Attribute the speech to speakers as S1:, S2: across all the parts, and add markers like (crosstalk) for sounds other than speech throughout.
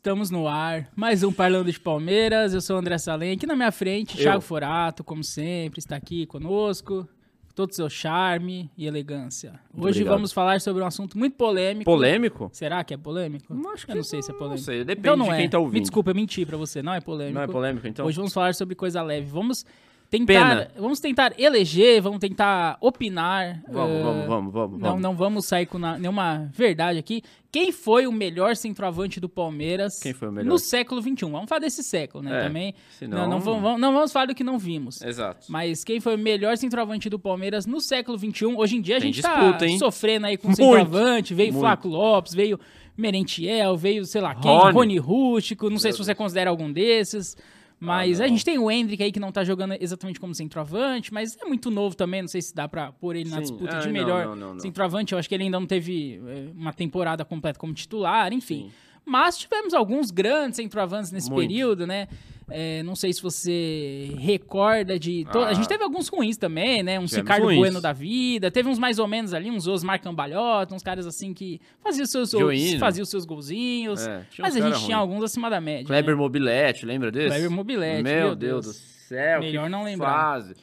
S1: Estamos no ar, mais um Parlando de Palmeiras. Eu sou o André Salem. Aqui na minha frente,
S2: Eu.
S1: Thiago Forato, como sempre, está aqui conosco. Todo seu charme e elegância. Hoje
S2: Obrigado.
S1: vamos falar sobre um assunto muito polêmico.
S2: Polêmico?
S1: Será que é polêmico?
S2: Não, acho que
S1: eu não sei se é
S2: Não
S1: polêmico.
S2: sei, depende
S1: então não
S2: de
S1: é.
S2: quem tá ouvindo.
S1: Me desculpa, eu menti pra você. Não é polêmico.
S2: Não é polêmico, então?
S1: Hoje vamos falar sobre coisa leve. Vamos tentar,
S2: Pena.
S1: vamos tentar eleger, vamos tentar opinar.
S2: Vamos,
S1: eh,
S2: vamos, vamos, vamos.
S1: Não,
S2: vamos.
S1: não vamos sair com na- nenhuma verdade aqui. Quem foi o melhor centroavante do Palmeiras
S2: Quem foi o melhor?
S1: no século XXI? Vamos falar desse século, né?
S2: É,
S1: Também.
S2: senão-
S1: Não, não, vamos, não vamos falar do que não vimos.
S2: Exato.
S1: Mas quem foi o melhor centroavante do Palmeiras no século XXI? Hoje em dia a
S2: Tem
S1: gente
S2: disputa,
S1: tá
S2: hein?
S1: sofrendo aí com
S2: Muito,
S1: centroavante. Veio
S2: muito.
S1: Flaco Lopes, veio Merentiel, veio, sei lá quem,
S2: Rony.
S1: Rony Rústico. Não sei se você considera algum desses. Mas
S2: Ah,
S1: a gente tem o Hendrick aí que não tá jogando exatamente como centroavante, mas é muito novo também, não sei se dá pra pôr ele na
S2: Sim.
S1: disputa
S2: Ah,
S1: de melhor
S2: não, não, não.
S1: centroavante. Eu acho que ele ainda não teve é, uma temporada completa como titular, enfim.
S2: Sim.
S1: Mas tivemos alguns grandes centroavantes nesse
S2: Muito.
S1: período, né? É, não sei se você recorda de. to-
S2: Ah.
S1: A gente teve alguns ruins também, né? Um
S2: Tivemos
S1: Ricardo
S2: ruins.
S1: Bueno da vida. Teve uns mais ou menos ali, uns Osmar Cambalhota, uns caras assim que faziam os seus,
S2: Joinho.
S1: faziam os seus golzinhos.
S2: É,
S1: mas a gente
S2: cara
S1: tinha
S2: ruim.
S1: alguns acima da média.
S2: Kleber
S1: né?
S2: Mobilete, lembra desse?
S1: Kleber Mobilete,
S2: Meu,
S1: meu
S2: Deus,
S1: Deus.
S2: do céu.
S1: Melhor não lembrar.
S2: Fase.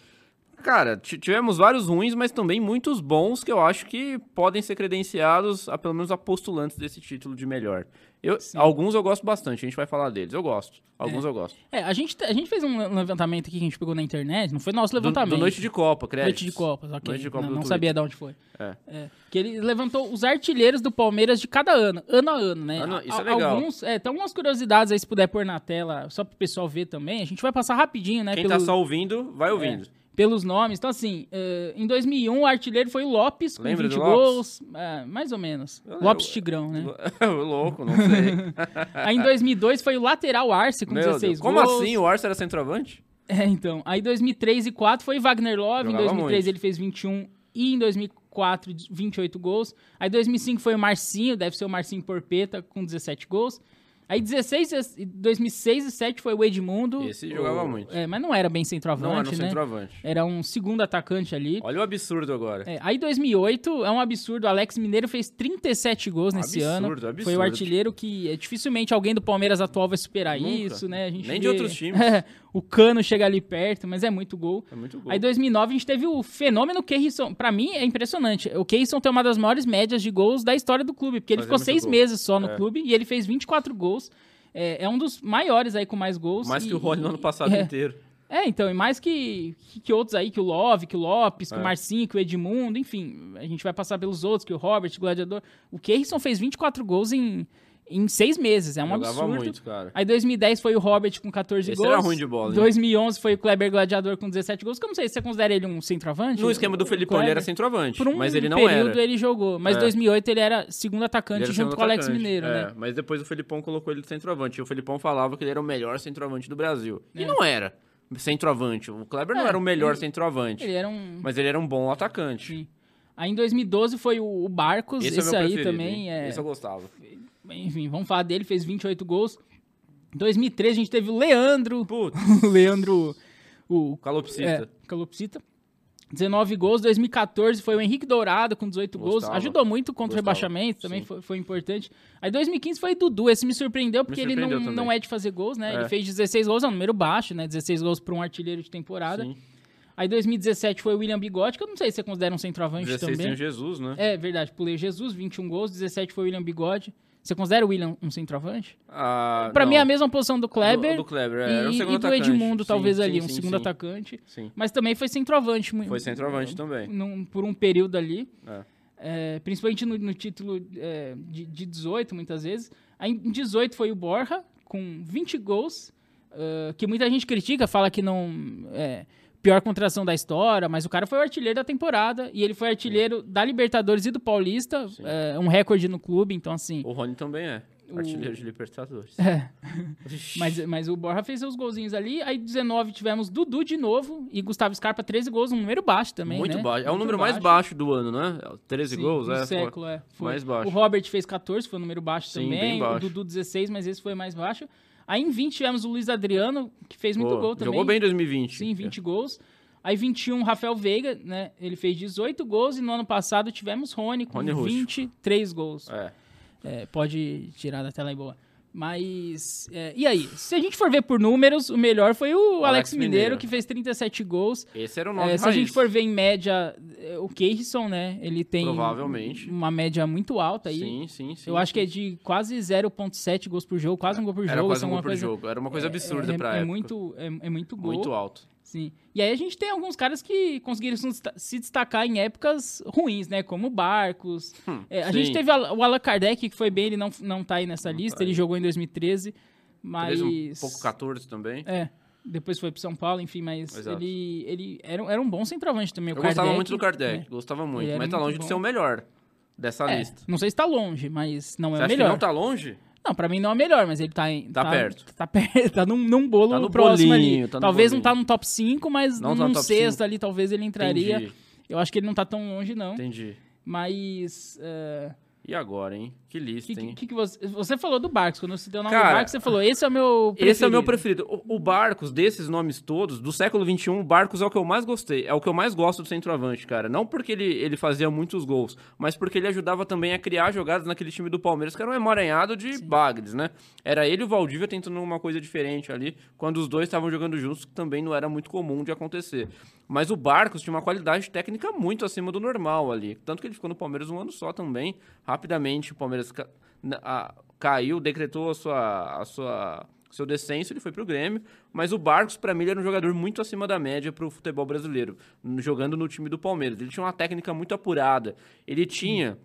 S2: Cara, ti- tivemos vários ruins, mas também muitos bons que eu acho que podem ser credenciados a pelo menos a postulantes desse título de melhor. Eu,
S1: Sim.
S2: alguns eu gosto bastante, a gente vai falar deles. Eu gosto. Alguns eu gosto.
S1: É, a gente, a gente fez um levantamento aqui que a gente pegou na internet, não foi nosso
S2: Do,
S1: levantamento.
S2: do Noite de Copa, créditos.
S1: Noite de Copas, ok.
S2: Noite de Copa
S1: não
S2: do
S1: não sabia de onde foi.
S2: É.
S1: É, que ele levantou os artilheiros do Palmeiras de cada ano, ano a ano, né?
S2: Ano- isso
S1: Al-
S2: é legal.
S1: Alguns, é, tem algumas curiosidades aí, se puder pôr na tela, só pro pessoal ver também. A gente vai passar rapidinho, né?
S2: Quem
S1: pelo-
S2: tá só ouvindo, vai ouvindo.
S1: é, pelos nomes. Então, assim, eh, em 2001, o artilheiro foi o Lopes, com
S2: Lembra
S1: 20
S2: do Lopes?
S1: gols. é, mais ou menos.
S2: Eu-
S1: Lopes
S2: eu-
S1: Tigrão, né? (laughs)
S2: Louco, não sei. (laughs)
S1: Aí em 2002 foi o lateral Arce, com
S2: Meu
S1: 16
S2: Deus. Como
S1: gols.
S2: assim? O Arce era centroavante?
S1: É, então. Aí 2003 e 2004 foi Wagner Love. em
S2: Jogava
S1: 2003
S2: muito.
S1: ele fez 21 e em 2004 28 gols. Aí 2005 foi o Marcinho, deve ser o Marcinho Porpeta com 17 gols. Aí 16, e 2006 e 2007 foi o Edmundo.
S2: Esse jogava
S1: O-
S2: muito.
S1: É, mas não era bem centroavante,
S2: Não era um
S1: né?
S2: centroavante.
S1: Era um segundo atacante ali.
S2: Olha o absurdo agora.
S1: É, aí 2008 é um absurdo. Alex Mineiro fez 37 gols nesse ano.
S2: Absurdo, absurdo.
S1: Foi o artilheiro que é, dificilmente alguém do Palmeiras atual vai superar
S2: Nunca.
S1: isso, né? A gente
S2: Nem de
S1: vê-
S2: outros times. (laughs)
S1: o Cano chega ali perto, mas é muito gol.
S2: É muito gol.
S1: Aí 2009 a gente teve o fenômeno Keirson. Pra mim é impressionante. O Keirson tem uma das maiores médias de gols da história do clube, porque ele
S2: Fazia
S1: ficou seis
S2: gol.
S1: meses só no
S2: É.
S1: clube e ele fez 24 gols. É, é um dos maiores aí com mais gols.
S2: Mais
S1: e-
S2: que o Rony no ano passado
S1: é.
S2: inteiro.
S1: É, então, e mais que, que, que outros aí, que o Love, que o Lopes, que
S2: É.
S1: o Marcinho, que o Edmundo, enfim, a gente vai passar pelos outros, que o Robert, o Gladiador. O Keirson fez 24 gols em, em seis meses, é um
S2: Jogava
S1: absurdo.
S2: muito, cara.
S1: Aí 2010 foi o Robert com 14
S2: Esse
S1: gols.
S2: era ruim de bola, hein?
S1: 2011 foi o Kleber Gladiador com 17 gols, que eu não sei se você considera ele um centroavante.
S2: No esquema do Felipão, ele era centroavante.
S1: Por um
S2: mas ele não
S1: período
S2: era.
S1: ele jogou, mas
S2: É.
S1: 2008 ele era segundo atacante
S2: era
S1: junto
S2: segundo
S1: com o Alex
S2: atacante.
S1: Mineiro,
S2: É,
S1: né?
S2: Mas depois o Felipão colocou ele de centroavante. E o Felipão falava que ele era o melhor centroavante do Brasil. E
S1: É.
S2: não era centroavante. O Kleber não
S1: É,
S2: era o melhor
S1: ele-
S2: centroavante.
S1: Ele era um...
S2: Mas ele era um bom atacante.
S1: Sim. Aí em 2012 foi o Barcos, esse,
S2: Esse, é o meu
S1: aí também
S2: hein?
S1: é...
S2: Esse eu gostava.
S1: Enfim, vamos falar dele, fez 28 gols. Em 2013 a gente teve o Leandro,
S2: Putz, (laughs)
S1: o Leandro, o
S2: calopsita.
S1: é, Calopsita. 19 gols, 2014 foi o Henrique Dourado com 18 gols,
S2: Gostava.
S1: ajudou muito contra o
S2: Gostava,
S1: rebaixamento, também foi, foi importante. Aí 2015 foi Dudu, esse me surpreendeu porque ele
S2: surpreendeu
S1: não,
S2: também.
S1: não é de fazer gols, né?
S2: É.
S1: Ele fez 16 gols, é um número baixo, né? 16 gols para um artilheiro de temporada.
S2: Sim.
S1: Aí 2017 foi o William Bigode, que eu não sei se você considera um centroavante
S2: 16 tem
S1: também.
S2: o Jesus, né?
S1: É verdade, pulei o Jesus, 21 gols, 17 foi o William Bigode. Você considera o William um centroavante?
S2: Ah,
S1: Pra
S2: não.
S1: mim é a mesma posição do Kleber,
S2: Do, do Kleber, é, era um
S1: e,
S2: segundo
S1: e do
S2: atacante.
S1: Edmundo,
S2: Sim,
S1: talvez
S2: sim,
S1: ali, um
S2: sim,
S1: segundo atacante.
S2: Sim.
S1: Mas também foi centroavante.
S2: Foi centroavante também.
S1: num- por um período ali.
S2: É.
S1: É, principalmente no, no título é, de, de 18, muitas vezes. Aí em 18 foi o Borja, com 20 gols, ah, que muita gente critica, fala que não. É, pior contratação da história, mas o cara foi o artilheiro da temporada e ele foi artilheiro da Libertadores e do Paulista, é, um recorde no clube, então assim.
S2: O Rony também é.
S1: O-
S2: Artilheiro de Libertadores.
S1: É, mas, mas o Borja fez seus golzinhos ali. Aí 19 tivemos Dudu de novo e Gustavo Scarpa 13 gols, um número baixo também.
S2: Muito
S1: né?
S2: baixo. É o número mais baixo do ano, né? 13
S1: Sim,
S2: gols, é.
S1: século, é. Foi.
S2: mais baixo.
S1: O Robert fez 14, foi um número baixo
S2: Sim,
S1: também.
S2: bem baixo.
S1: O Dudu 16, mas esse foi mais baixo. Aí em 20 tivemos o Luiz Adriano, que fez muito
S2: Pô,
S1: gol também.
S2: Jogou bem em 2020.
S1: Sim, 20 gols. Aí 21, Rafael Veiga, né? Ele fez 18 gols e no ano passado tivemos Rony com
S2: Rony Rústico.
S1: 23 gols.
S2: É.
S1: É, pode tirar da tela aí boa. Mas, é, e aí? Se a gente for ver por números, o melhor foi o, Alex,
S2: Alex
S1: Mineiro,
S2: Mineiro.
S1: que fez 37 gols.
S2: Esse era o nome
S1: É, se a gente for ver em média, é, o Keirson, né? Ele tem
S2: Provavelmente.
S1: uma média muito alta aí.
S2: Sim, sim, sim.
S1: Eu acho que é de quase 0.7 gols por jogo, quase um gol por
S2: Era
S1: jogo.
S2: quase
S1: isso é
S2: um gol por
S1: coisa,
S2: jogo. Era uma coisa absurda
S1: é,
S2: pra
S1: é
S2: época.
S1: muito é, é muito gol.
S2: Muito alto.
S1: Sim. E aí a gente tem alguns caras que conseguiram se desta- se destacar em épocas ruins, né? Como Barcos.
S2: Hum,
S1: É, a
S2: sim.
S1: gente teve o Allan Kardec, que foi bem, ele não, não tá aí nessa lista,
S2: tá aí.
S1: ele jogou em 2013, mas...
S2: Um pouco 14 também.
S1: É, depois foi pro São Paulo, enfim, mas
S2: Exato.
S1: ele, ele era, um- era um bom centroavante também,
S2: Eu gostava
S1: Kardec,
S2: muito do Kardec,
S1: é.
S2: gostava muito. Mas tá
S1: muito
S2: longe de
S1: bom.
S2: ser o melhor dessa
S1: É,
S2: lista.
S1: não sei se tá longe, mas não é
S2: Você
S1: o
S2: acha
S1: melhor.
S2: que não tá longe?
S1: Não, pra mim não é o melhor, mas ele tá em.
S2: Tá perto. (laughs)
S1: Tá perto. Tá num, num bolo
S2: Tá no
S1: próximo
S2: bolinho,
S1: ali.
S2: tá
S1: talvez não
S2: bolinho.
S1: tá no top 5, mas
S2: Não tá
S1: num
S2: top
S1: sexto
S2: cinco.
S1: ali talvez ele entraria.
S2: Entendi,
S1: Eu acho que ele não tá tão longe, não.
S2: entendi.
S1: Mas. é,
S2: E agora, hein? Que lista,
S1: que,
S2: hein?
S1: que, que você, você falou do Barcos, quando você deu o nome
S2: Cara,
S1: do Barcos, você falou, esse é o meu preferido.
S2: Esse é o meu preferido. O, o Barcos, desses nomes todos, do século XXI, o Barcos é o que eu mais gostei. É o que eu mais gosto do centroavante, cara. Não porque ele, ele fazia muitos gols, mas porque ele ajudava também a criar jogadas naquele time do Palmeiras, que era um emaranhado de bagres, né? Era ele e o Valdívia tentando uma coisa diferente ali, quando os dois estavam jogando juntos, que também não era muito comum de acontecer. Mas o Barcos tinha uma qualidade técnica muito acima do normal ali. Tanto que ele ficou no Palmeiras um ano só também. Rapidamente, o Palmeiras ca- na- a- caiu, decretou a sua, a sua seu descenso, ele foi pro Grêmio, mas o Barcos, pra mim, ele era um jogador muito acima da média pro futebol brasileiro, jogando no time do Palmeiras. Ele tinha uma técnica muito apurada. Ele tinha.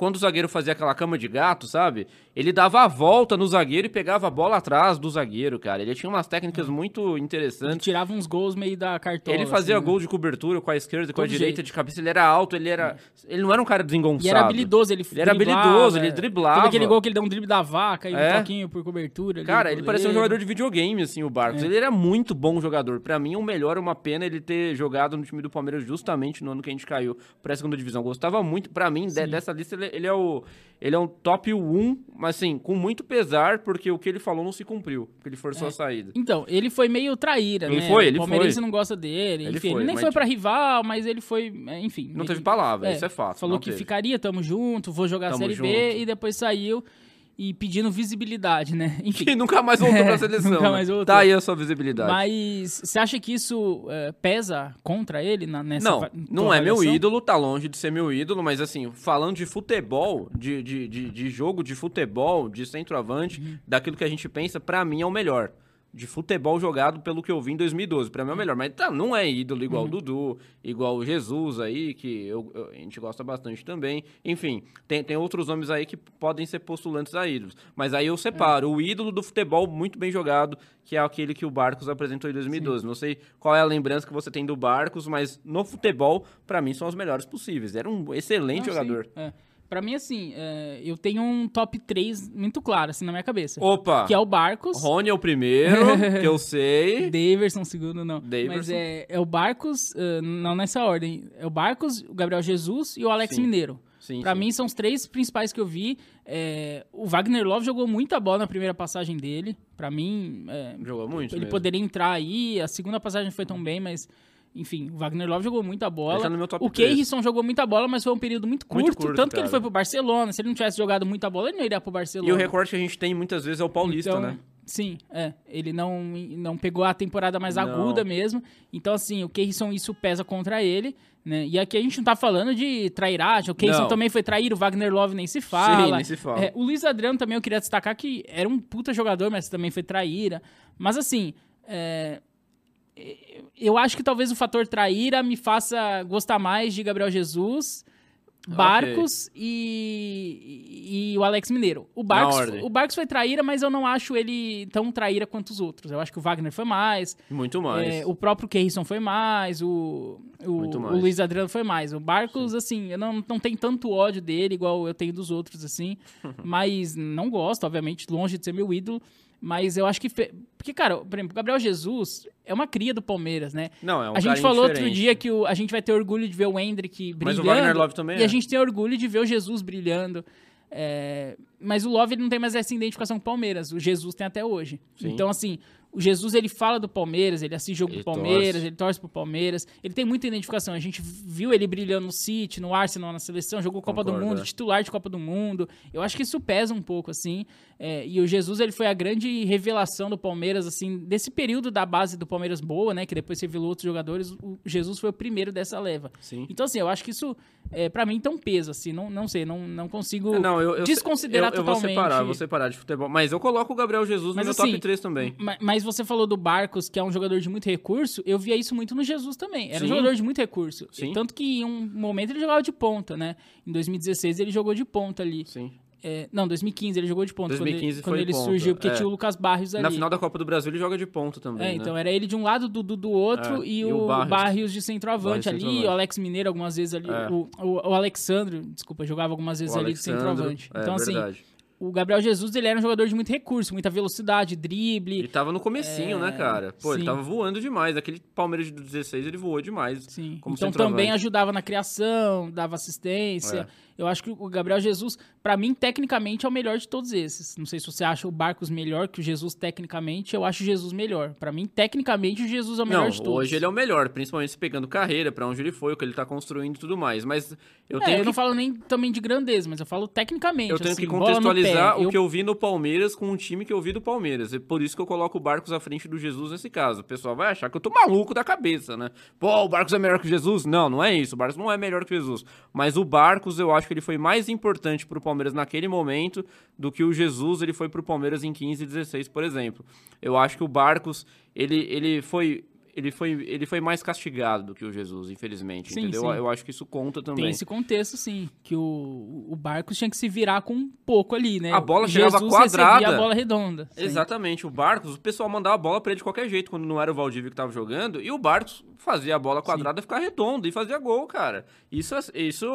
S2: Quando o zagueiro fazia aquela cama de gato, sabe? Ele dava a volta no zagueiro e pegava a bola atrás do zagueiro, cara. Ele tinha umas técnicas muito
S1: Ele
S2: interessantes.
S1: tirava uns gols meio da cartola.
S2: Ele fazia
S1: assim, né?
S2: gol de cobertura com a esquerda, com a direita,
S1: jeito.
S2: de cabeça. Ele era alto, ele era. Ele não era um cara desengonçado.
S1: E era habilidoso, ele
S2: Ele era habilidoso, ele
S1: é.
S2: driblava.
S1: Teve aquele gol que ele deu um drible da vaca e
S2: É.
S1: um toquinho por cobertura.
S2: Cara, ele parecia um jogador de videogame, assim, o Barcos.
S1: É.
S2: Ele era muito bom jogador. Pra mim, o melhor é uma pena ele ter jogado no time do Palmeiras justamente no ano que a gente caiu pra segunda divisão. Gostava muito. Pra mim, de- dessa lista, ele, ele é o. Ele é um top 1, mas assim, com muito pesar, porque o que ele falou não se cumpriu. Porque ele forçou a saída.
S1: Então, ele foi meio traíra,
S2: Ele
S1: né?
S2: foi, ele
S1: o Palmeirense
S2: foi.
S1: não gosta dele.
S2: Ele
S1: enfim,
S2: foi,
S1: ele nem foi
S2: tipo-
S1: pra rival, mas ele foi, é, enfim.
S2: Não
S1: ele-
S2: teve palavra,
S1: é,
S2: isso é fato.
S1: Falou que
S2: teve.
S1: ficaria, tamo junto, vou jogar a
S2: Tamo
S1: Série
S2: junto.
S1: B e depois saiu e pedindo visibilidade, né? (laughs) Enfim.
S2: Que nunca mais voltou pra
S1: É,
S2: seleção.
S1: nunca
S2: né?
S1: mais voltou.
S2: Tá aí a sua visibilidade.
S1: Mas você acha que isso é, pesa contra ele na, nessa
S2: Não, não é meu ídolo, tá longe de ser meu ídolo, mas assim, falando de futebol, de, de, de, de jogo de futebol, de centroavante,
S1: Uhum.
S2: daquilo que a gente pensa, pra mim é o melhor. De futebol jogado pelo que eu vi em 2012. Pra mim é o melhor. Mas tá, não é ídolo igual
S1: Uhum.
S2: o Dudu, igual o Jesus aí, que eu- eu- a gente gosta bastante também. Enfim, tem, tem outros nomes aí que podem ser postulantes a ídolos. Mas aí eu separo
S1: É.
S2: o ídolo do futebol muito bem jogado, que é aquele que o Barcos apresentou em 2012. Não sei qual é a lembrança que você tem do Barcos, mas no futebol, pra mim, são os melhores possíveis. Era um excelente
S1: Não,
S2: jogador.
S1: sim, é. Pra mim, assim, é, eu tenho um top 3 muito claro, assim, na minha cabeça.
S2: Opa!
S1: Que é o Barcos.
S2: Rony é o primeiro, que eu sei. (laughs)
S1: Daverson, segundo, não. Mas
S2: Daverson.
S1: é, é o Barcos, eh, não nessa ordem. É o Barcos, o Gabriel Jesus e o Alex
S2: Sim.
S1: Mineiro.
S2: Sim,
S1: Pra
S2: sim.
S1: mim, são os três principais que eu vi. É, o Wagner Love jogou muita bola na primeira passagem dele. Pra mim, é,
S2: Jogou muito
S1: ele
S2: mesmo.
S1: poderia entrar aí. A segunda passagem não foi tão bem, mas... Enfim, o Wagner Love jogou muita bola.
S2: Tá
S1: o. Keirson jogou muita bola, mas foi um período muito curto.
S2: Muito curto,
S1: tanto que ele
S2: cara.
S1: foi pro Barcelona. Se ele não tivesse jogado muita bola, ele não iria pro Barcelona.
S2: E o recorte que a gente tem muitas vezes é o paulista,
S1: Então,
S2: né?
S1: Sim, é. Ele não, não pegou a temporada mais
S2: Não.
S1: aguda mesmo. Então, assim, o Keirson, isso pesa contra ele. Né? E aqui a gente não tá falando de trairagem. O Keirson
S2: Não.
S1: também foi traído, o Wagner Love nem se fala.
S2: Sim, nem se fala.
S1: É, o Luiz Adriano também eu queria destacar que era um puta jogador, mas também foi traíra. Mas assim, é, eu acho que talvez o fator traíra me faça gostar mais de Gabriel Jesus, Barcos e, e, e o Alex Mineiro. O Barcos, o Barcos foi traíra, mas eu não acho ele tão traíra quanto os outros. Eu acho que o Wagner foi mais,
S2: Muito mais.
S1: é, o próprio Keirson foi mais, o, o,
S2: Muito
S1: o
S2: mais.
S1: Luiz Adriano foi mais. O Barcos, assim, eu não, não tenho tanto ódio dele igual eu tenho dos outros, assim. (laughs) mas não gosto, obviamente, longe de ser meu ídolo. Mas eu acho que. fe- Porque, cara, por exemplo, o Gabriel Jesus é uma cria do Palmeiras, né?
S2: Não, é um
S1: a gente falou outro
S2: diferente.
S1: dia que o- a gente vai ter orgulho de ver o Hendrick
S2: Mas
S1: brilhando.
S2: o Wagner Love também
S1: E
S2: é.
S1: a gente tem orgulho de ver o Jesus brilhando. É, mas o Love ele não tem mais essa identificação com o Palmeiras. O Jesus tem até hoje.
S2: Sim.
S1: Então, assim, o Jesus, ele fala do Palmeiras, ele assiste jogo
S2: Ele
S1: do Palmeiras,
S2: torce.
S1: ele torce pro Palmeiras. Ele tem muita identificação. A gente viu ele brilhando no City, no Arsenal, na seleção, jogou Copa do Mundo,
S2: é.
S1: titular de Copa do Mundo. Eu acho que isso pesa um pouco, assim. É, e o Jesus, ele foi a grande revelação do Palmeiras, assim, desse período da base do Palmeiras boa, né? Que depois revelou outros jogadores. O Jesus foi o primeiro dessa leva.
S2: Sim.
S1: Então, assim, eu acho que isso, é, para mim, tem um peso, assim. Não, não sei, não, não consigo
S2: É, Não, eu, eu,
S1: desconsiderar
S2: eu, eu vou
S1: totalmente.
S2: separar, eu vou separar de futebol. Mas eu coloco o Gabriel Jesus
S1: Mas
S2: no meu
S1: assim,
S2: top 3 também.
S1: Ma- Mas você falou do Barcos, que é um jogador de muito recurso, eu via isso muito no Jesus também. Era um
S2: Sim.
S1: jogador de muito recurso.
S2: Sim.
S1: Tanto que em um momento ele jogava de ponta, né? Em 2016 ele jogou de ponta ali.
S2: Sim.
S1: É, não, 2015 ele jogou de ponta.
S2: 2015
S1: quando ele, quando ele surgiu, porque
S2: é.
S1: tinha o Lucas Barrios ali.
S2: Na final da Copa do Brasil ele joga de ponta também,
S1: É,
S2: né?
S1: então era ele de um lado, Dudu do outro
S2: É, e,
S1: o
S2: o
S1: Barrios.
S2: Barrios.
S1: de centroavante
S2: Barrios
S1: ali,
S2: centroavante.
S1: o Alex Mineiro algumas vezes ali,
S2: É.
S1: o, o, o Alexandro, desculpa, jogava algumas vezes ali de centroavante.
S2: é
S1: então assim,
S2: verdade.
S1: O Gabriel Jesus ele era um jogador de muito recurso, muita velocidade, drible,
S2: Ele tava no comecinho, né, cara? Pô, ele
S1: sim.
S2: tava voando demais. Aquele Palmeiras de 16 ele voou demais.
S1: Sim.
S2: como
S1: então também ajudava na criação, dava assistência.
S2: É.
S1: Eu acho que o Gabriel Jesus, pra mim, tecnicamente, é o melhor de todos esses. Não sei se você acha o Barcos melhor que o Jesus tecnicamente, eu acho o Jesus melhor. Pra mim, tecnicamente, o Jesus é o melhor
S2: Não,
S1: de todos.
S2: hoje ele é o melhor, principalmente se pegando carreira, pra onde ele foi, o que ele tá construindo e tudo mais. Mas eu
S1: É,
S2: tenho
S1: eu
S2: que
S1: não falo nem também de grandeza, mas eu falo tecnicamente.
S2: Eu tenho
S1: assim,
S2: que contextualizar
S1: pé.
S2: o que eu vi no Palmeiras com o time que eu vi do Palmeiras. E por isso que eu coloco o Barcos à frente do Jesus nesse caso. O pessoal vai achar que eu tô maluco da cabeça, né? Pô, o Barcos é melhor que o Jesus? Não, não é isso. O Barcos não é melhor que o Jesus. Mas o Barcos, eu acho que ele foi mais importante pro Palmeiras naquele momento do que o Jesus ele foi pro Palmeiras em 15 e 16, por exemplo. Eu acho que o Barcos, ele, ele foi. Ele foi, ele foi mais castigado do que o Jesus, infelizmente,
S1: Sim,
S2: entendeu?
S1: sim.
S2: Eu acho que isso conta também.
S1: Tem esse contexto, sim. Que o, o Barcos tinha que se virar com um pouco ali, né?
S2: A bola
S1: O
S2: chegava
S1: Jesus
S2: quadrada.
S1: a bola redonda. Sim.
S2: Exatamente, o Barcos, o pessoal mandava a bola pra ele de qualquer jeito quando não era o Valdívia que tava jogando, e o Barcos fazia a bola quadrada ficar redonda e fazia gol, cara. Isso, isso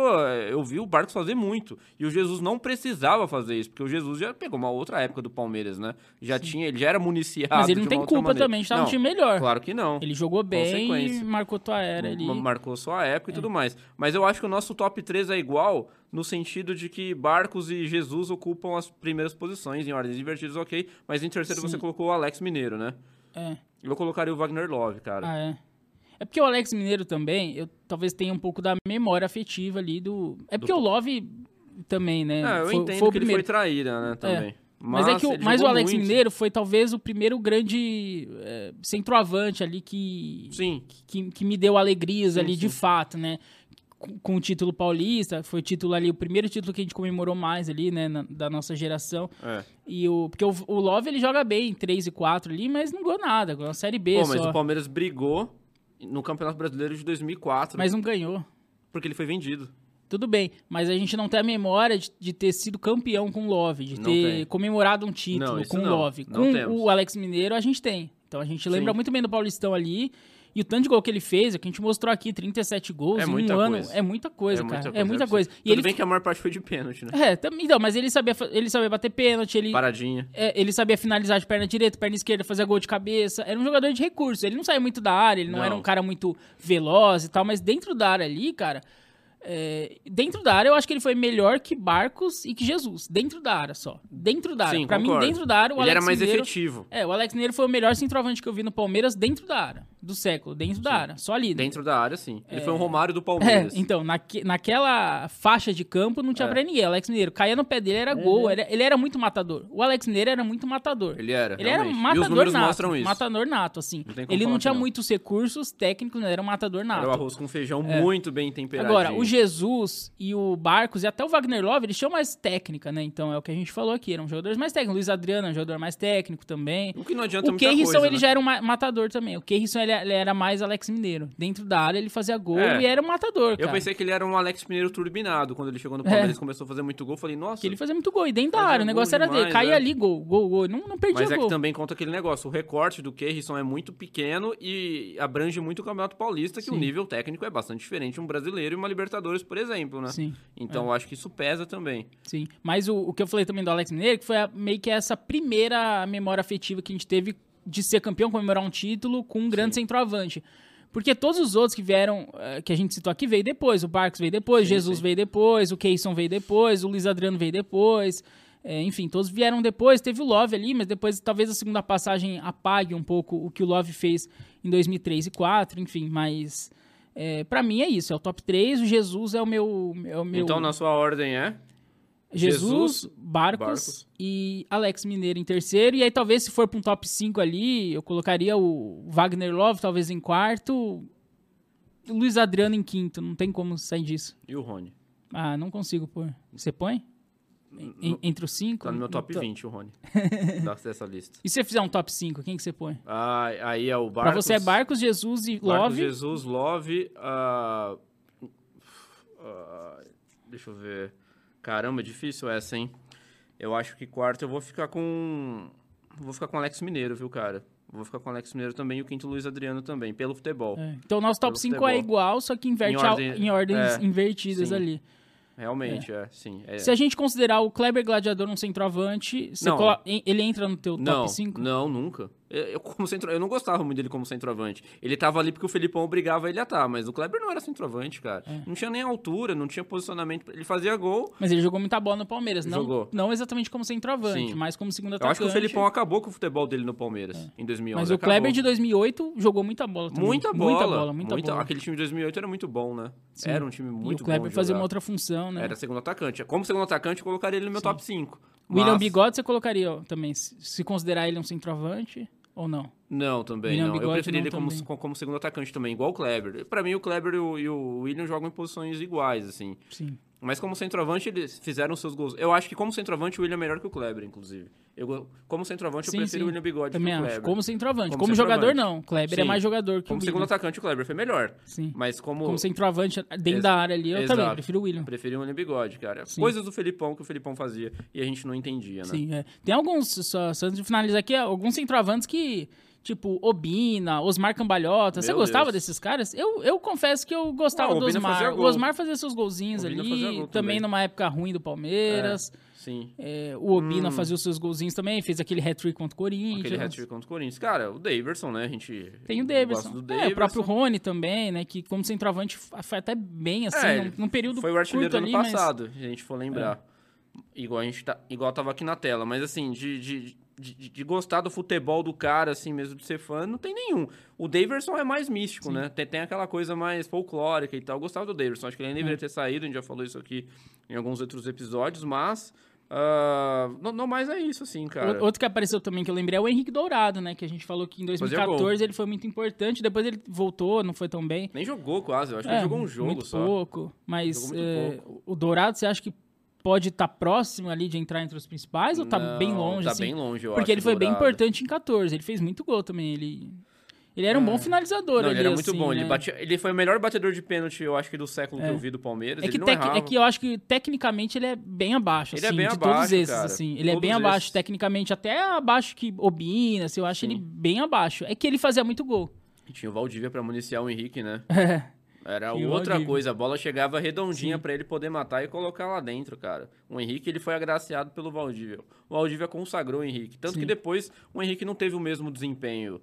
S2: eu vi o Barcos fazer muito. E o Jesus não precisava fazer isso, porque o Jesus já pegou uma outra época do Palmeiras, né? Já tinha, ele já era municiado.
S1: Mas ele não tem culpa
S2: maneira.
S1: também, a gente tava
S2: não,
S1: no time melhor.
S2: Claro que não.
S1: Ele jogou bem e marcou tua era ali.
S2: Ma- Marcou sua época e tudo mais. Mas eu acho que o nosso top 3 é igual no sentido de que Barcos e Jesus ocupam as primeiras posições em ordens invertidas, ok. Mas em terceiro
S1: Sim.
S2: você colocou o Alex Mineiro, né?
S1: É.
S2: Eu colocaria o Wagner Love, cara.
S1: Ah, é. É porque o Alex Mineiro também, eu talvez tenha um pouco da memória afetiva ali do. É porque o Love também, né?
S2: Ah, eu
S1: foi,
S2: entendo
S1: foi
S2: que ele foi traíra, né, também.
S1: Mas, é que o, mas o Alex
S2: muito.
S1: Mineiro foi talvez o primeiro grande é, centroavante ali que,
S2: Sim,
S1: que, que me deu alegrias
S2: Sim,
S1: ali de
S2: sim.
S1: fato, né? Com, com o título paulista, foi o título ali, o primeiro título que a gente comemorou mais ali, né, na- da nossa geração.
S2: é.
S1: E o, porque o, o Love ele joga bem, 3 e 4 ali, mas não ganhou nada, ganhou a Série B
S2: Pô, mas
S1: só.
S2: o Palmeiras brigou no Campeonato Brasileiro de 2004,
S1: Mas não ganhou.
S2: porque ele foi vendido.
S1: Tudo bem, mas a gente não tem a memória de, de ter sido campeão com o Love, de
S2: Não
S1: ter
S2: tem.
S1: comemorado um título
S2: Não,
S1: com o. Love.
S2: Não
S1: Com
S2: temos.
S1: o Alex Mineiro, a gente tem. Então a gente lembra
S2: Sim.
S1: muito bem do Paulistão ali. E o tanto de gol que ele fez, é que a gente mostrou aqui, 37 gols
S2: É
S1: em um ano.
S2: coisa.
S1: É muita coisa,
S2: é
S1: cara.
S2: muita
S1: é muita coisa. E
S2: Tudo
S1: ele.
S2: bem que a maior parte foi de pênalti, né?
S1: É, então, mas ele sabia, ele sabia bater pênalti, ele,
S2: Paradinha.
S1: é, ele sabia finalizar de perna direita, perna esquerda, fazer gol de cabeça. Era um jogador de recurso. Ele não saía muito da área, ele não,
S2: Não.
S1: era um cara muito veloz e tal, mas dentro da área ali, cara. É, dentro da área, eu acho que ele foi melhor que Barcos e que Jesus. Dentro da área só. Dentro da área.
S2: Sim,
S1: pra mim, dentro da área, o
S2: Ele
S1: Alex
S2: era mais
S1: Mineiro.
S2: efetivo.
S1: É, o Alex Mineiro foi o melhor centroavante que eu vi no Palmeiras dentro da área. Do século, dentro da área. Só ali.
S2: Dentro da área, sim. Ele foi um Romário do
S1: É,
S2: Palmeiras. (laughs)
S1: então, naque- naquela faixa de campo não tinha
S2: É.
S1: pra ninguém. O Alex Mineiro caía no pé dele, era gol. Ele, ele era muito matador. O Alex Mineiro era muito matador.
S2: Ele era,
S1: Ele era
S2: realmente. e os
S1: matador
S2: números
S1: nato.
S2: mostram isso.
S1: Matador nato, assim.
S2: Não tem como
S1: Ele não tinha
S2: não.
S1: muitos recursos técnicos, mas era um matador nato.
S2: Era o arroz com feijão muito bem temperado.
S1: Agora, o Jesus e o Barcos e até o Wagner Love, eles tinham mais técnica, né? Então é o que a gente falou aqui. Eram jogadores mais técnicos. Luiz Adriano é um jogador mais técnico também.
S2: O que não adianta
S1: O Keirson,
S2: coisa,
S1: ele
S2: né?
S1: já era um ma- matador também. O Keirson, ele, ele era mais Alex Mineiro. Dentro da área, ele fazia gol
S2: É.
S1: e era um matador,
S2: Eu
S1: cara.
S2: pensei que ele era um Alex Mineiro turbinado. Quando ele chegou no Palmeiras e começou a fazer muito gol, falei, nossa...
S1: Que ele fazia muito gol. E dentro da área, o negócio
S2: gol
S1: era dele.
S2: demais,
S1: Caía
S2: é.
S1: ali, gol, gol, gol. Não, não perdia
S2: Mas é
S1: gol.
S2: que também conta aquele negócio. O recorte do Keirson é muito pequeno e abrange muito o Campeonato Paulista, que
S1: Sim.
S2: o nível técnico é bastante diferente um brasileiro e uma Libertadores, por exemplo, né?
S1: Sim,
S2: Então eu acho que isso pesa também.
S1: sim. Mas o, o que eu falei também do Alex Mineiro, que foi a- meio que essa primeira memória afetiva que a gente teve de ser campeão, comemorar um título com um grande centroavante. Porque todos os outros que vieram, eh, que a gente citou aqui, veio depois. O Barcos veio depois,
S2: Sim,
S1: Jesus
S2: sim.
S1: veio depois, o Keison veio depois, o Luiz Adriano veio depois. É, enfim, todos vieram depois. Teve o Love ali, mas depois talvez a segunda passagem apague um pouco o que o Love fez em 2003 e 2004, enfim, mas é, para mim é isso, é o top 3, o Jesus é o meu... É o meu
S2: Então, na sua ordem é?
S1: Jesus,
S2: Jesus,
S1: Barcos,
S2: Barcos.
S1: e Alex Mineiro em terceiro. E aí, talvez, se for para um top 5 ali, eu colocaria o Wagner Love, talvez em quarto. Luiz Adriano em quinto. Não tem como sair disso.
S2: E o Rony?
S1: Ah, não consigo pôr. Você põe? En- en- entre os cinco?
S2: Tá no meu top
S1: to-
S2: 20, o Rony. (laughs) dessa lista.
S1: E se você fizer um top 5, quem que você põe?
S2: Ah, aí é o
S1: Pra
S2: Barcos.
S1: você é Barcos, Jesus e
S2: Barcos,
S1: Love.
S2: Jesus, Love. ah, ah, deixa eu ver. Caramba, difícil essa, hein? Eu acho que quarto eu vou ficar com. Vou ficar com Alex Mineiro, viu, cara? Vou ficar com Alex Mineiro também e o quinto Luiz Adriano também, pelo futebol.
S1: É. Então, o nosso top
S2: Pelo
S1: 5
S2: futebol.
S1: é igual, só que inverte
S2: Em
S1: a-
S2: ordem-
S1: em ordens
S2: é,
S1: invertidas
S2: sim.
S1: ali.
S2: Realmente, é, sim. é.
S1: Se a gente considerar o Kleber Gladiador um centroavante, você
S2: Não.
S1: colo- ele entra no teu
S2: Não,
S1: top 5?
S2: não, nunca. Eu, eu como centro, eu não gostava muito dele como centroavante. Ele tava ali porque o Felipão obrigava ele a estar, mas o Kleber não era centroavante, cara.
S1: É.
S2: Não tinha nem altura, não tinha posicionamento. Ele fazia gol.
S1: Mas ele jogou muita bola no Palmeiras. Não,
S2: Jogou.
S1: não exatamente como centroavante,
S2: Sim.
S1: mas como segundo
S2: Eu
S1: atacante.
S2: acho que o Felipão acabou com o futebol dele no Palmeiras em 2011.
S1: É. Mas o
S2: acabou.
S1: Kleber de 2008 jogou muita bola também.
S2: Muita bola.
S1: Muita bola, muita bola.
S2: Aquele time de 2008 era muito bom, né?
S1: Sim.
S2: Era um time
S1: e
S2: muito
S1: o Kleber
S2: bom.
S1: fazia uma outra função, né?
S2: Era segundo atacante. Como segundo atacante, eu colocaria ele no meu top 5.
S1: William
S2: Mas-
S1: Bigode você colocaria ó, também, se considerar ele um centroavante ou não?
S2: Não, também
S1: William
S2: não. eu
S1: Bigode
S2: preferi
S1: não
S2: ele como,
S1: também.
S2: como segundo atacante também, igual o Kleber. Pra mim, o Kleber e o, e o William jogam em posições iguais, assim.
S1: Sim.
S2: Mas como centroavante, eles fizeram seus gols. Eu acho que como centroavante, o William é melhor que o Kleber, inclusive. Eu, como centroavante,
S1: Sim,
S2: eu prefiro
S1: sim.
S2: o William Bigode
S1: Também
S2: que o
S1: acho.
S2: Kleber.
S1: Como centroavante. Como,
S2: Como
S1: jogador,
S2: centroavante.
S1: não. Kleber é
S2: Sim.
S1: mais jogador que
S2: Como
S1: o
S2: segundo
S1: William.
S2: atacante, o Kleber foi melhor.
S1: Sim.
S2: Mas como...
S1: Como centroavante dentro
S2: Ex-
S1: da área ali, eu também
S2: Exato.
S1: prefiro o William.
S2: Preferi o William Bigode, cara. Coisas do Felipão que o Felipão fazia e a gente não entendia, né?
S1: Sim, é. Tem alguns, só, só antes de finalizar aqui, alguns centroavantes que, tipo, Obina, Osmar Cambalhota. Você
S2: Meu
S1: gostava
S2: Deus.
S1: desses caras? Eu, eu confesso que eu gostava
S2: o
S1: do Osmar. O. Osmar fazia seus golzinhos
S2: Obina
S1: ali,
S2: fazia
S1: também,
S2: gol também.
S1: numa época ruim do Palmeiras.
S2: Sim.
S1: É, o Obina fazia os seus golzinhos também, fez aquele hat-trick contra o Corinthians.
S2: Aquele hat-trick contra o Corinthians. Cara, o Daverson, né? A gente
S1: Tem o
S2: gosta
S1: Davidson.
S2: do
S1: É, o próprio Rony também, né? Que como centroavante foi até bem, assim,
S2: É,
S1: num, num período
S2: Foi o artilheiro do
S1: ali,
S2: ano
S1: mas...
S2: passado, se a gente for lembrar. Igual a gente tá, igual tava aqui na tela, mas assim, de, de, de, de- gostar do futebol do cara, assim mesmo, de ser fã, não tem nenhum. O Daverson é mais místico, né? Tem, tem aquela coisa mais folclórica e tal. Eu gostava do Daverson, acho que ele nem
S1: É.
S2: deveria ter saído, a gente já falou isso aqui em alguns outros episódios, mas. Ah, não, não mais é isso, assim, cara.
S1: Outro que apareceu também que eu lembrei é o Henrique Dourado, né? Que a gente falou que em
S2: Fazia
S1: 2014 ele foi muito importante, depois ele voltou, não foi tão bem.
S2: Nem jogou quase, eu acho que
S1: É,
S2: ele jogou um jogo
S1: muito
S2: só.
S1: pouco, mas é, o Dourado, você acha que pode estar próximo ali de entrar entre os principais ou tá
S2: Não,
S1: bem longe?
S2: Tá
S1: assim?
S2: bem longe, eu
S1: Porque
S2: acho,
S1: ele foi bem
S2: Dourado.
S1: importante em 14, ele fez muito gol também, ele... Ele era um bom finalizador
S2: Não,
S1: ali,
S2: ele era muito
S1: assim,
S2: bom. Ele,
S1: né?
S2: batia- ele foi o melhor batedor de pênalti, eu acho que do século que
S1: É.
S2: eu vi do Palmeiras.
S1: É que,
S2: ele
S1: tec- é que eu acho que tecnicamente ele é bem abaixo,
S2: Ele é
S1: assim,
S2: bem
S1: de todos
S2: abaixo,
S1: esses,
S2: cara.
S1: assim. Ele é
S2: Todos
S1: bem abaixo
S2: esses.
S1: tecnicamente, até abaixo que Obina, assim, eu acho
S2: Sim.
S1: ele bem abaixo. É que ele fazia muito gol.
S2: E tinha o Valdívia pra municiar o Henrique, né? (laughs)
S1: É.
S2: Era
S1: E
S2: outra coisa. A bola chegava redondinha pra ele poder matar e colocar lá dentro, cara. O Henrique, ele foi agraciado pelo Valdívia. O Valdívia consagrou o Henrique. Tanto
S1: Sim.
S2: que depois o Henrique não teve o mesmo desempenho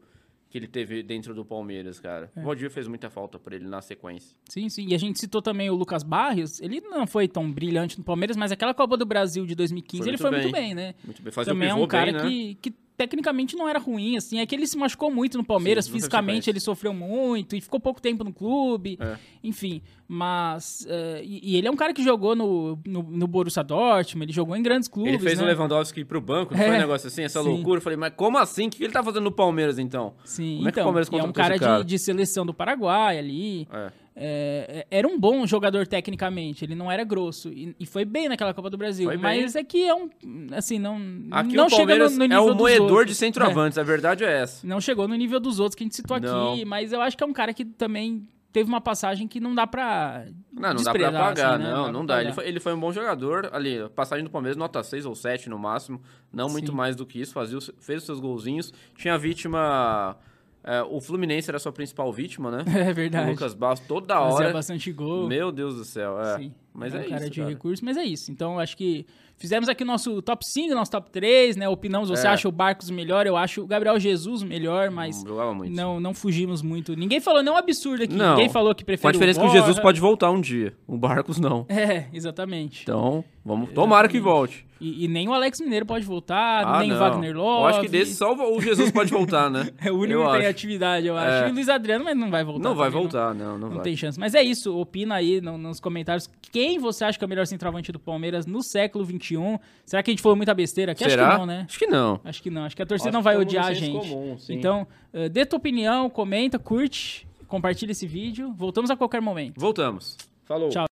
S2: que ele teve dentro do Palmeiras, cara.
S1: É.
S2: O Valdívia fez muita falta pra ele na sequência.
S1: Sim, sim. E a gente citou também o Lucas Barrios. Ele não foi tão brilhante no Palmeiras, mas aquela Copa do Brasil de 2015
S2: Foi
S1: ele foi
S2: bem.
S1: muito bem, né?
S2: Muito bem. Fazia
S1: também
S2: o
S1: é
S2: pivô
S1: um cara
S2: bem, né?
S1: que, que tecnicamente não era ruim, assim. É que ele se machucou muito no Palmeiras,
S2: Sim,
S1: fisicamente ele sofreu muito e ficou pouco tempo no clube.
S2: É.
S1: Enfim, mas... eh, e, e ele é um cara que jogou no, no, no Borussia Dortmund, ele jogou em grandes clubes,
S2: Ele fez
S1: né?
S2: o Lewandowski pro banco, não foi
S1: É.
S2: um negócio assim, essa
S1: Sim.
S2: loucura. Eu falei, mas como assim? O que ele tá fazendo no Palmeiras, então?
S1: Sim,
S2: Como é que o
S1: então,
S2: Palmeiras
S1: e é um cara,
S2: cara?
S1: De, de seleção do Paraguai ali.
S2: É.
S1: É, é- era um bom jogador tecnicamente, ele não era grosso. E, e foi bem naquela Copa do Brasil. Mas é que é um. Assim, não.
S2: Aqui
S1: não
S2: o
S1: chega no, no
S2: é
S1: nível
S2: o
S1: dos
S2: moedor
S1: outros.
S2: de centroavantes, a verdade é essa.
S1: É, não chegou no nível dos outros que a gente citou
S2: Não.
S1: aqui, mas eu acho que é um cara que também teve uma passagem que não dá pra.
S2: Não, não dá pra apagar,
S1: assim, né?
S2: não,
S1: pra
S2: não dá. Ele foi, ele foi um bom jogador, ali, passagem do Palmeiras, nota 6 ou 7 no máximo, não muito
S1: Sim.
S2: mais do que isso, fazia, fez os seus golzinhos. Tinha a vítima, é, o Fluminense era a sua principal vítima, né? (laughs)
S1: É
S2: O
S1: verdade.
S2: Lucas Bastos, toda
S1: Fazia
S2: hora.
S1: bastante gol.
S2: Meu Deus do céu, é.
S1: Sim.
S2: Mas
S1: é
S2: é,
S1: um cara
S2: isso,
S1: de
S2: cara.
S1: recurso, mas é isso. Então, acho que fizemos aqui nosso top 5, nosso top 3, né? Opinamos, você
S2: É.
S1: acha o Barcos melhor, eu acho o Gabriel Jesus melhor, mas
S2: Não muito.
S1: não, não fugimos muito. Ninguém falou nenhum absurdo aqui,
S2: Não.
S1: ninguém falou que prefere
S2: Com a diferença que o. Jesus pode voltar um dia. O Barcos não. (laughs)
S1: É, exatamente.
S2: Então, vamos. Tomara que volte.
S1: E, e nem o Alex Mineiro pode voltar,
S2: Ah,
S1: nem o
S2: não.
S1: Wagner Love.
S2: Eu acho que desse só o Jesus pode voltar, né? (laughs)
S1: É o único
S2: Eu
S1: que tem atividade, eu acho.
S2: É.
S1: E o Luiz Adriano, mas não vai voltar.
S2: Não vai
S1: também,
S2: voltar, não, não,
S1: Não,
S2: vai.
S1: tem chance. Mas é isso, opina aí no- nos comentários quem você acha que é o melhor centroavante do Palmeiras no século XXI. Será que a gente falou muita besteira aqui?
S2: Será?
S1: Acho que não, né?
S2: Acho que não.
S1: Acho que não. Acho que a torcida
S2: Acho
S1: não vai odiar a gente.
S2: comum, sim.
S1: então, eh, dê tua opinião, comenta, curte, compartilha esse vídeo. Voltamos a qualquer momento.
S2: Voltamos. Falou.
S1: Tchau.